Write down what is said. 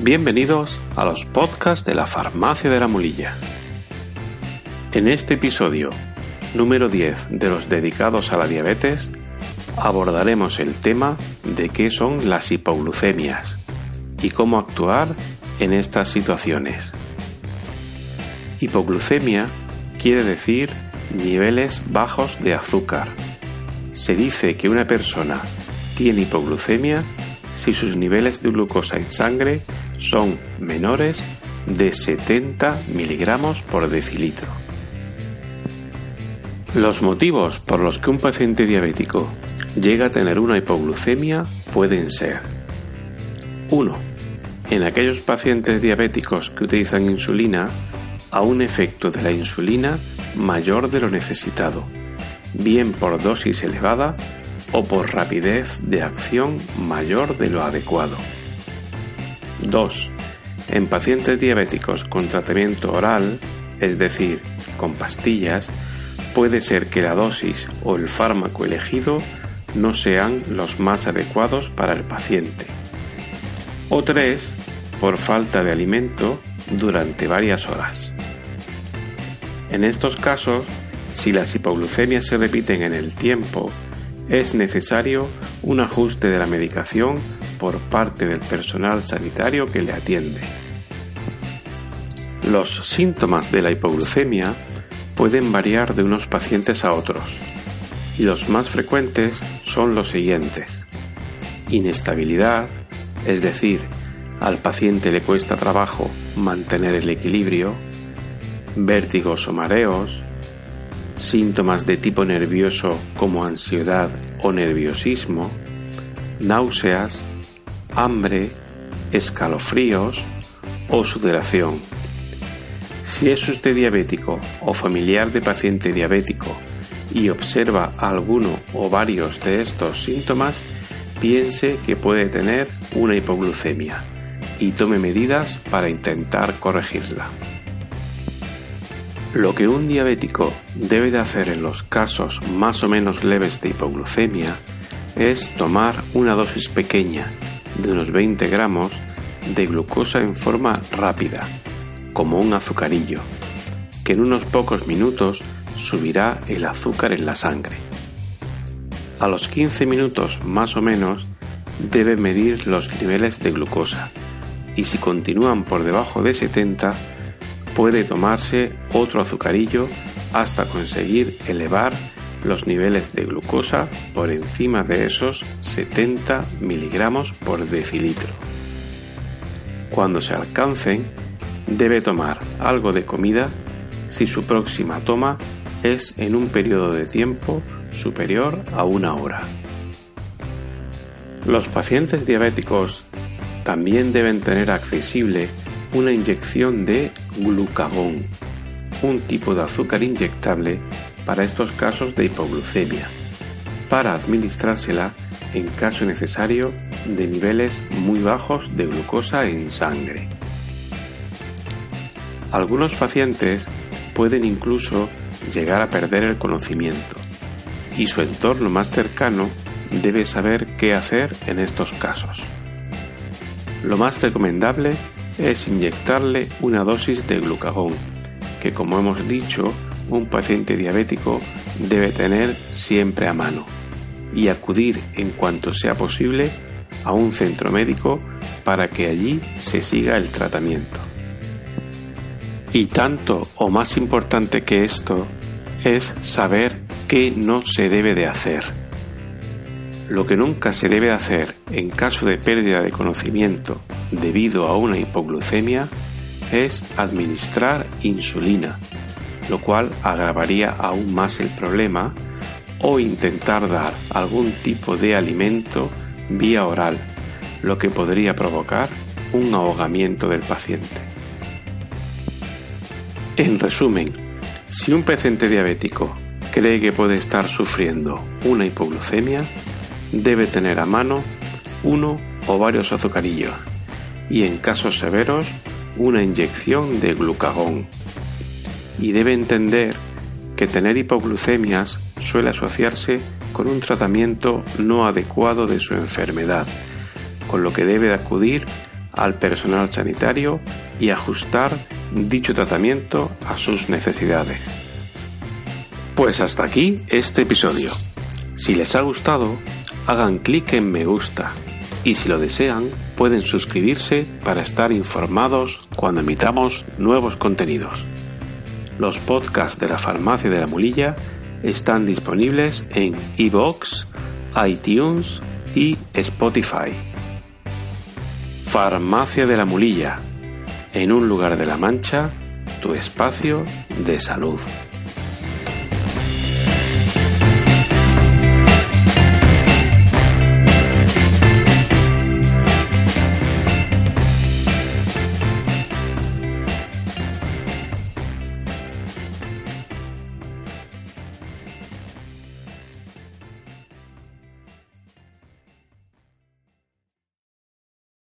Bienvenidos a los podcasts de la Farmacia de la Mulilla. En este episodio, número 10 de los dedicados a la diabetes, abordaremos el tema de qué son las hipoglucemias y cómo actuar en estas situaciones. Hipoglucemia quiere decir niveles bajos de azúcar. Se dice que una persona tiene hipoglucemia si sus niveles de glucosa en sangre son menores de 70 miligramos por decilitro. Los motivos por los que un paciente diabético llega a tener una hipoglucemia pueden ser 1. En aquellos pacientes diabéticos que utilizan insulina, a un efecto de la insulina mayor de lo necesitado, bien por dosis elevada o por rapidez de acción mayor de lo adecuado. 2. En pacientes diabéticos con tratamiento oral, es decir, con pastillas, puede ser que la dosis o el fármaco elegido no sean los más adecuados para el paciente. O 3. Por falta de alimento durante varias horas. En estos casos, si las hipoglucemias se repiten en el tiempo, es necesario un ajuste de la medicación por parte del personal sanitario que le atiende. Los síntomas de la hipoglucemia pueden variar de unos pacientes a otros y los más frecuentes son los siguientes. Inestabilidad, es decir, al paciente le cuesta trabajo mantener el equilibrio, vértigos o mareos, síntomas de tipo nervioso como ansiedad o nerviosismo, náuseas, hambre, escalofríos o sudoración. Si es usted diabético o familiar de paciente diabético y observa alguno o varios de estos síntomas, piense que puede tener una hipoglucemia y tome medidas para intentar corregirla. Lo que un diabético debe de hacer en los casos más o menos leves de hipoglucemia es tomar una dosis pequeña de unos 20 gramos de glucosa en forma rápida, como un azucarillo, que en unos pocos minutos subirá el azúcar en la sangre. A los 15 minutos más o menos debe medir los niveles de glucosa y si continúan por debajo de 70 puede tomarse otro azucarillo hasta conseguir elevar los niveles de glucosa por encima de esos 70 miligramos por decilitro. Cuando se alcancen, debe tomar algo de comida si su próxima toma es en un periodo de tiempo superior a una hora. Los pacientes diabéticos también deben tener accesible una inyección de glucagón, un tipo de azúcar inyectable para estos casos de hipoglucemia, para administrársela en caso necesario de niveles muy bajos de glucosa en sangre. Algunos pacientes pueden incluso llegar a perder el conocimiento y su entorno más cercano debe saber qué hacer en estos casos. Lo más recomendable es inyectarle una dosis de glucagón, que como hemos dicho, un paciente diabético debe tener siempre a mano y acudir en cuanto sea posible a un centro médico para que allí se siga el tratamiento. Y tanto o más importante que esto es saber qué no se debe de hacer. Lo que nunca se debe hacer en caso de pérdida de conocimiento debido a una hipoglucemia es administrar insulina, lo cual agravaría aún más el problema, o intentar dar algún tipo de alimento vía oral, lo que podría provocar un ahogamiento del paciente. En resumen, si un paciente diabético cree que puede estar sufriendo una hipoglucemia, debe tener a mano uno o varios azucarillos y en casos severos una inyección de glucagón. Y debe entender que tener hipoglucemias suele asociarse con un tratamiento no adecuado de su enfermedad, con lo que debe acudir al personal sanitario y ajustar dicho tratamiento a sus necesidades. Pues hasta aquí este episodio. Si les ha gustado, hagan clic en me gusta y si lo desean pueden suscribirse para estar informados cuando emitamos nuevos contenidos. Los podcasts de la Farmacia de la Mulilla están disponibles en iVoox, iTunes y Spotify. Farmacia de la Mulilla, en un lugar de la Mancha, tu espacio de salud.